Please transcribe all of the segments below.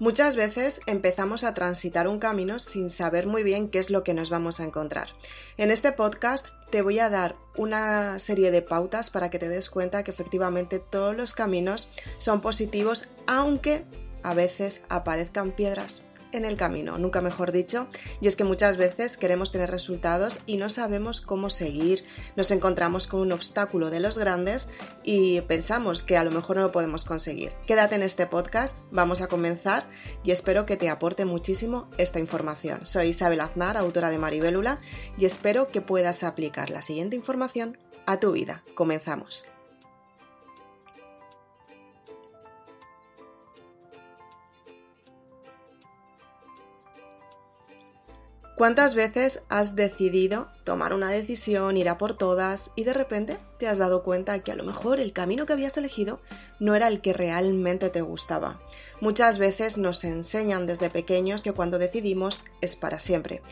Muchas veces empezamos a transitar un camino sin saber muy bien qué es lo que nos vamos a encontrar. En este podcast te voy a dar una serie de pautas para que te des cuenta que efectivamente todos los caminos son positivos, aunque a veces aparezcan piedras en el camino, nunca mejor dicho, y es que muchas veces queremos tener resultados y no sabemos cómo seguir, nos encontramos con un obstáculo de los grandes y pensamos que a lo mejor no lo podemos conseguir. Quédate en este podcast, vamos a comenzar y espero que te aporte muchísimo esta información. Soy Isabel Aznar, autora de Maribélula, y espero que puedas aplicar la siguiente información a tu vida. Comenzamos. ¿Cuántas veces has decidido tomar una decisión, ir a por todas y de repente te has dado cuenta que a lo mejor el camino que habías elegido no era el que realmente te gustaba? Muchas veces nos enseñan desde pequeños que cuando decidimos es para siempre.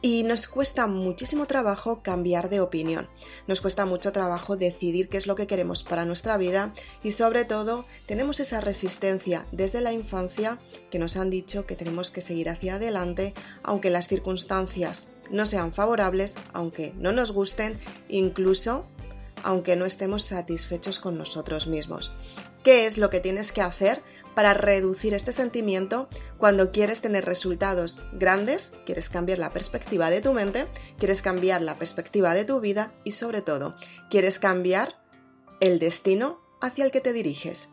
Y nos cuesta muchísimo trabajo cambiar de opinión. Nos cuesta mucho trabajo decidir qué es lo que queremos para nuestra vida y sobre todo tenemos esa resistencia desde la infancia que nos han dicho que tenemos que seguir hacia adelante aunque las circunstancias no sean favorables, aunque no nos gusten, incluso aunque no estemos satisfechos con nosotros mismos. ¿Qué es lo que tienes que hacer para reducir este sentimiento cuando quieres tener resultados grandes, quieres cambiar la perspectiva de tu mente, quieres cambiar la perspectiva de tu vida y sobre todo, quieres cambiar el destino hacia el que te diriges.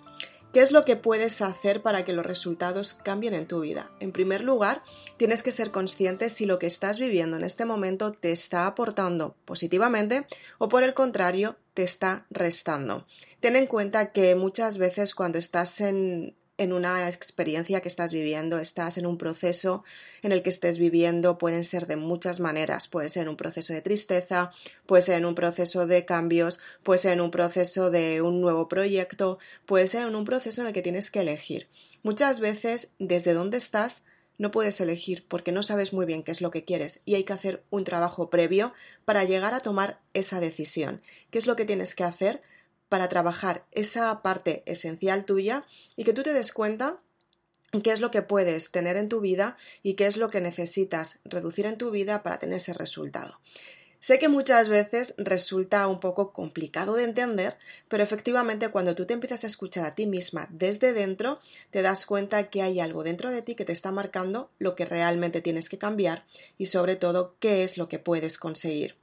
¿Qué es lo que puedes hacer para que los resultados cambien en tu vida? En primer lugar, tienes que ser consciente si lo que estás viviendo en este momento te está aportando positivamente o por el contrario te está restando. Ten en cuenta que muchas veces cuando estás en, en una experiencia que estás viviendo, estás en un proceso en el que estés viviendo, pueden ser de muchas maneras, puede ser un proceso de tristeza, puede ser en un proceso de cambios, puede ser en un proceso de un nuevo proyecto, puede ser en un proceso en el que tienes que elegir. Muchas veces, desde dónde estás, no puedes elegir porque no sabes muy bien qué es lo que quieres y hay que hacer un trabajo previo para llegar a tomar esa decisión. ¿Qué es lo que tienes que hacer? Para trabajar esa parte esencial tuya y que tú te des cuenta qué es lo que puedes tener en tu vida y qué es lo que necesitas reducir en tu vida para tener ese resultado. Sé que muchas veces resulta un poco complicado de entender, pero efectivamente cuando tú te empiezas a escuchar a ti misma desde dentro, te das cuenta que hay algo dentro de ti que te está marcando lo que realmente tienes que cambiar y sobre todo qué es lo que puedes conseguir.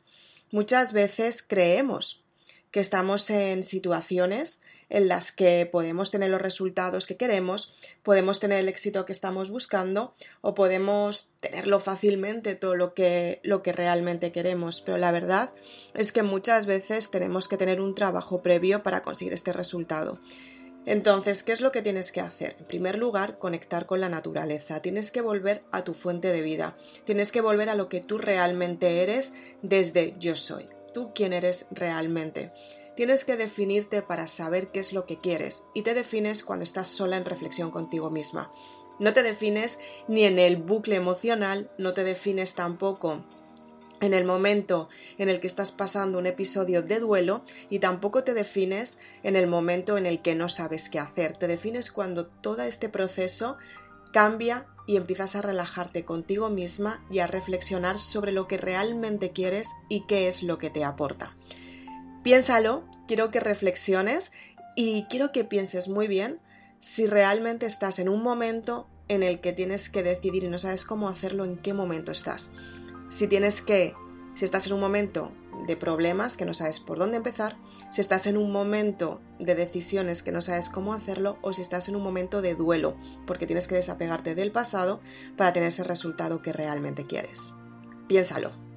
Muchas veces creemos que estamos en situaciones en las que podemos tener los resultados que queremos, podemos tener el éxito que estamos buscando o podemos tenerlo fácilmente todo lo que, lo que realmente queremos. Pero la verdad es que muchas veces tenemos que tener un trabajo previo para conseguir este resultado. Entonces, ¿qué es lo que tienes que hacer? En primer lugar, conectar con la naturaleza. Tienes que volver a tu fuente de vida. Tienes que volver a lo que tú realmente eres desde yo soy tú quién eres realmente. Tienes que definirte para saber qué es lo que quieres y te defines cuando estás sola en reflexión contigo misma. No te defines ni en el bucle emocional, no te defines tampoco en el momento en el que estás pasando un episodio de duelo y tampoco te defines en el momento en el que no sabes qué hacer. Te defines cuando todo este proceso cambia y empiezas a relajarte contigo misma y a reflexionar sobre lo que realmente quieres y qué es lo que te aporta. Piénsalo, quiero que reflexiones y quiero que pienses muy bien si realmente estás en un momento en el que tienes que decidir y no sabes cómo hacerlo, en qué momento estás. Si tienes que, si estás en un momento de problemas que no sabes por dónde empezar, si estás en un momento de decisiones que no sabes cómo hacerlo o si estás en un momento de duelo porque tienes que desapegarte del pasado para tener ese resultado que realmente quieres. Piénsalo.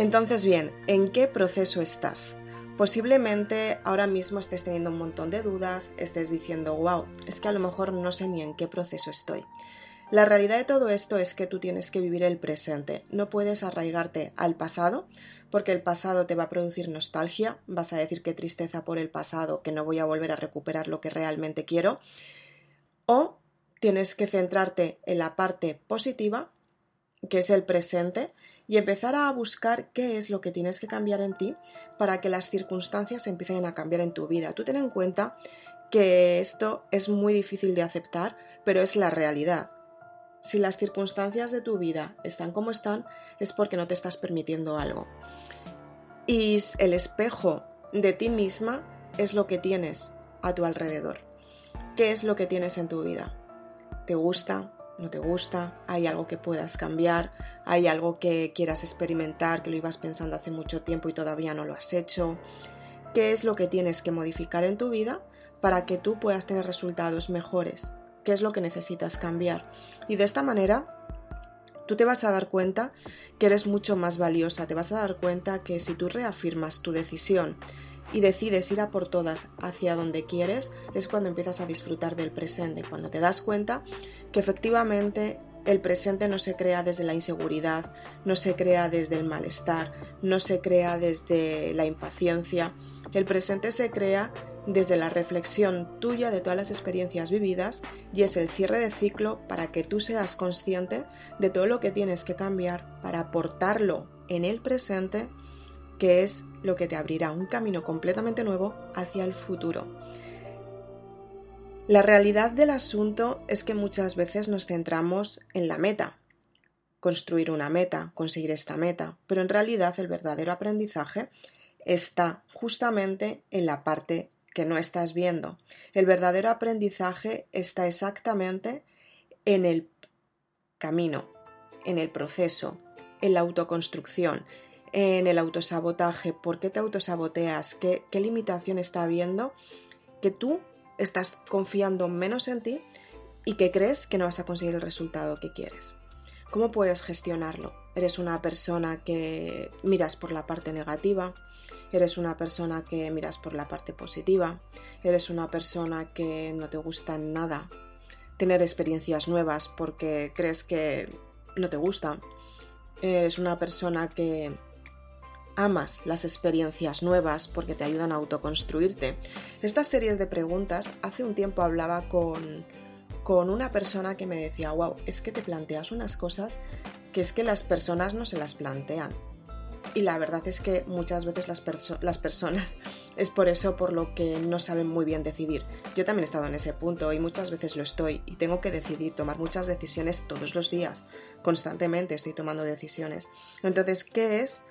Entonces, bien, ¿en qué proceso estás? Posiblemente ahora mismo estés teniendo un montón de dudas, estés diciendo, wow, es que a lo mejor no sé ni en qué proceso estoy. La realidad de todo esto es que tú tienes que vivir el presente, no puedes arraigarte al pasado, porque el pasado te va a producir nostalgia, vas a decir qué tristeza por el pasado, que no voy a volver a recuperar lo que realmente quiero, o tienes que centrarte en la parte positiva, que es el presente, y empezar a buscar qué es lo que tienes que cambiar en ti para que las circunstancias empiecen a cambiar en tu vida. Tú ten en cuenta que esto es muy difícil de aceptar, pero es la realidad. Si las circunstancias de tu vida están como están, es porque no te estás permitiendo algo. Y el espejo de ti misma es lo que tienes a tu alrededor. ¿Qué es lo que tienes en tu vida? ¿Te gusta? No te gusta, hay algo que puedas cambiar, hay algo que quieras experimentar, que lo ibas pensando hace mucho tiempo y todavía no lo has hecho. ¿Qué es lo que tienes que modificar en tu vida para que tú puedas tener resultados mejores? ¿Qué es lo que necesitas cambiar? Y de esta manera tú te vas a dar cuenta que eres mucho más valiosa, te vas a dar cuenta que si tú reafirmas tu decisión y decides ir a por todas hacia donde quieres, es cuando empiezas a disfrutar del presente, cuando te das cuenta que efectivamente el presente no se crea desde la inseguridad, no se crea desde el malestar, no se crea desde la impaciencia, el presente se crea desde la reflexión tuya de todas las experiencias vividas y es el cierre de ciclo para que tú seas consciente de todo lo que tienes que cambiar para aportarlo en el presente que es lo que te abrirá un camino completamente nuevo hacia el futuro. La realidad del asunto es que muchas veces nos centramos en la meta, construir una meta, conseguir esta meta, pero en realidad el verdadero aprendizaje está justamente en la parte que no estás viendo. El verdadero aprendizaje está exactamente en el camino, en el proceso, en la autoconstrucción, en el autosabotaje, por qué te autosaboteas, qué, limitación está habiendo, que tú estás confiando menos en ti y que crees que no vas a conseguir el resultado que quieres. ¿Cómo puedes gestionarlo? ¿Eres una persona que miras por la parte negativa? ¿Eres una persona que miras por la parte positiva? ¿Eres una persona que no te gusta nada tener experiencias nuevas porque crees que no te gusta? ¿Eres una persona que amas las experiencias nuevas porque te ayudan a autoconstruirte. Estas series de preguntas, hace un tiempo hablaba con, con una persona que me decía, wow, es que te planteas unas cosas que es que las personas no se las plantean. Y la verdad es que muchas veces las, las, personas es por eso por lo que no saben muy bien decidir. Yo también he estado en ese punto y muchas veces lo estoy y tengo que decidir, tomar muchas decisiones todos los días. Constantemente estoy tomando decisiones. Entonces, ¿qué es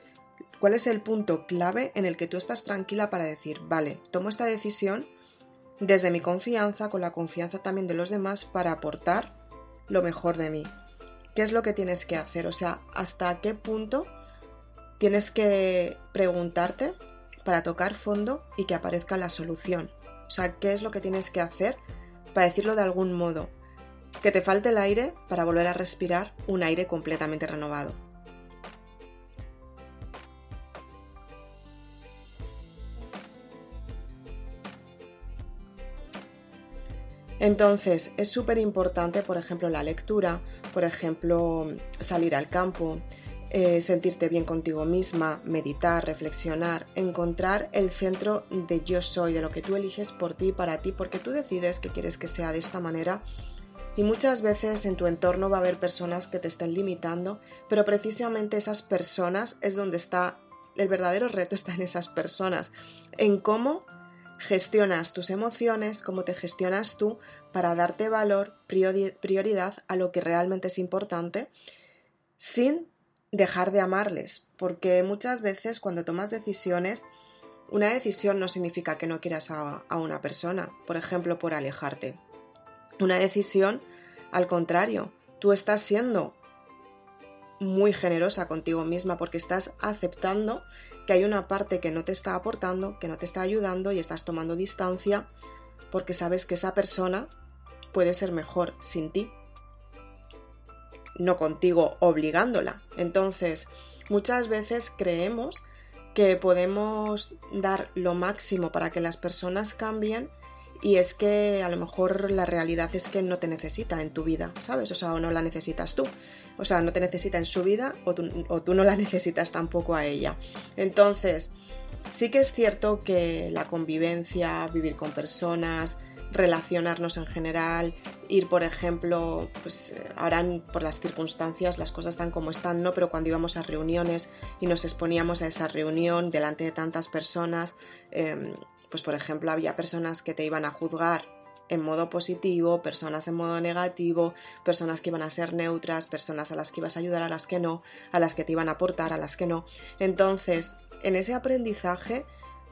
¿Cuál es el punto clave en el que tú estás tranquila para decir, vale, tomo esta decisión desde mi confianza, con la confianza también de los demás, para aportar lo mejor de mí? ¿Qué es lo que tienes que hacer? O sea, ¿hasta qué punto tienes que preguntarte para tocar fondo y que aparezca la solución? O sea, ¿qué es lo que tienes que hacer para decirlo de algún modo? Que te falte el aire para volver a respirar un aire completamente renovado. Entonces, es súper importante, por ejemplo, la lectura, por ejemplo, salir al campo, eh, sentirte bien contigo misma, meditar, reflexionar, encontrar el centro de yo soy, de lo que tú eliges por ti para ti, porque tú decides que quieres que sea de esta manera. Y muchas veces en tu entorno va a haber personas que te estén limitando, pero precisamente esas personas es donde está el verdadero reto está en esas personas, en cómo gestionas tus emociones, cómo te gestionas tú para darte valor, prioridad a lo que realmente es importante, sin dejar de amarles, porque muchas veces cuando tomas decisiones, una decisión no significa que no quieras a, a una persona, por ejemplo, por alejarte. Una decisión, al contrario, tú estás siendo muy generosa contigo misma porque estás aceptando que hay una parte que no te está aportando, que no te está ayudando y estás tomando distancia porque sabes que esa persona puede ser mejor sin ti, no contigo obligándola. Entonces, muchas veces creemos que podemos dar lo máximo para que las personas cambien y es que a lo mejor la realidad es que no te necesita en tu vida, ¿sabes? O sea, o no la necesitas tú. O sea, no te necesita en su vida o tú, o tú no la necesitas tampoco a ella. Entonces, sí que es cierto que la convivencia, vivir con personas, relacionarnos en general, ir, por ejemplo, pues eh, ahora por las circunstancias las cosas están como están, ¿no? Pero cuando íbamos a reuniones y nos exponíamos a esa reunión delante de tantas personas, em, pues por ejemplo había personas que te iban a juzgar en modo positivo, personas en modo negativo, personas que iban a ser neutras, personas a las que ibas a ayudar, a las que no, a las que te iban a aportar, a las que no. Entonces, en ese aprendizaje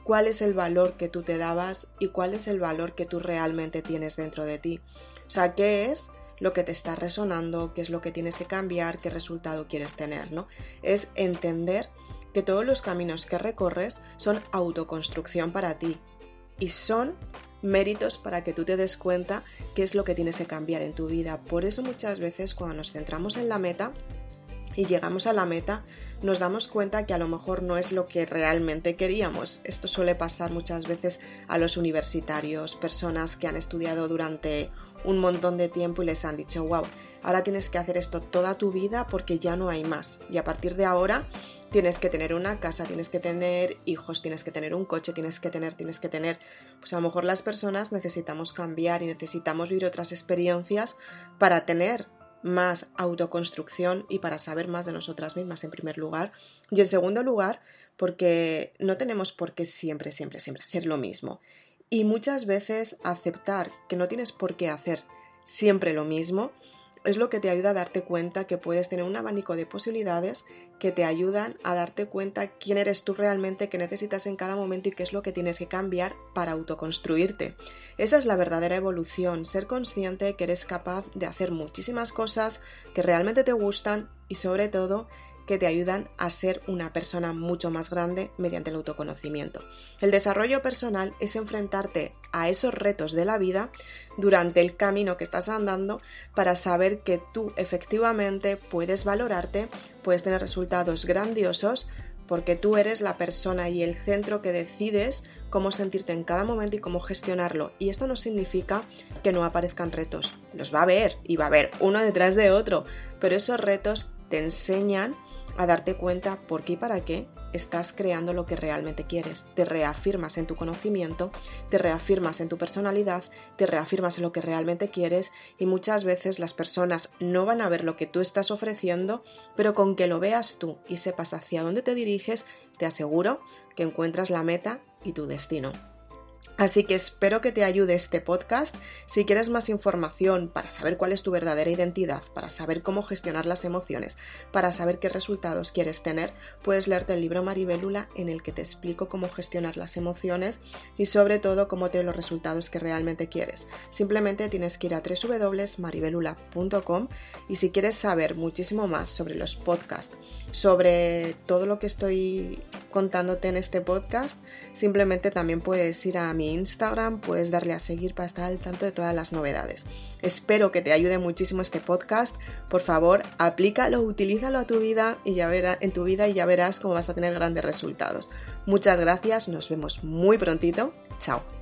cuál es el valor que tú te dabas y cuál es el valor que tú realmente tienes dentro de ti. O sea, qué es lo que te está resonando, qué es lo que tienes que cambiar, qué resultado quieres tener, ¿no? Es entender que todos los caminos que recorres son autoconstrucción para ti y son méritos para que tú te des cuenta qué es lo que tienes que cambiar en tu vida. Por eso muchas veces cuando nos centramos en la meta y llegamos a la meta, nos damos cuenta que a lo mejor no es lo que realmente queríamos. Esto suele pasar muchas veces a los universitarios, personas que han estudiado durante un montón de tiempo y les han dicho, wow, ahora tienes que hacer esto toda tu vida porque ya no hay más. Y a partir de ahora tienes que tener una casa, tienes que tener hijos, tienes que tener un coche, tienes que tener, tienes que tener. Pues a lo mejor las personas necesitamos cambiar y necesitamos vivir otras experiencias para tener más autoconstrucción y para saber más de nosotras mismas en primer lugar. Y en segundo lugar, porque no tenemos por qué siempre, siempre, siempre hacer lo mismo. Y muchas veces aceptar que no tienes por qué hacer siempre lo mismo es lo que te ayuda a darte cuenta que puedes tener un abanico de posibilidades que te ayudan a darte cuenta quién eres tú realmente, qué necesitas en cada momento y qué es lo que tienes que cambiar para autoconstruirte. Esa es la verdadera evolución, ser consciente que eres capaz de hacer muchísimas cosas que realmente te gustan y sobre todo que te ayudan a ser una persona mucho más grande mediante el autoconocimiento. El desarrollo personal es enfrentarte a esos retos de la vida durante el camino que estás andando para saber que tú efectivamente puedes valorarte, puedes tener resultados grandiosos, porque tú eres la persona y el centro que decides cómo sentirte en cada momento y cómo gestionarlo. Y esto no significa que no aparezcan retos. Los va a haber y va a haber uno detrás de otro, pero esos retos te enseñan a darte cuenta por qué y para qué estás creando lo que realmente quieres. Te reafirmas en tu conocimiento, te reafirmas en tu personalidad, te reafirmas en lo que realmente quieres y muchas veces las personas no van a ver lo que tú estás ofreciendo, pero con que lo veas tú y sepas hacia dónde te diriges, te aseguro que encuentras la meta y tu destino. Así que espero que te ayude este podcast. Si quieres más información para saber cuál es tu verdadera identidad, para saber cómo gestionar las emociones, para saber qué resultados quieres tener, puedes leerte el libro Maribélula en el que te explico cómo gestionar las emociones y sobre todo cómo tener los resultados que realmente quieres. Simplemente tienes que ir a www.maribelula.com y si quieres saber muchísimo más sobre los podcasts, sobre todo lo que estoy contándote en este podcast, simplemente también puedes ir a mi Instagram, puedes darle a seguir para estar al tanto de todas las novedades. Espero que te ayude muchísimo este podcast. Por favor, aplícalo, utilízalo a tu vida y ya verás en tu vida y ya verás cómo vas a tener grandes resultados. Muchas gracias, nos vemos muy prontito. Chao.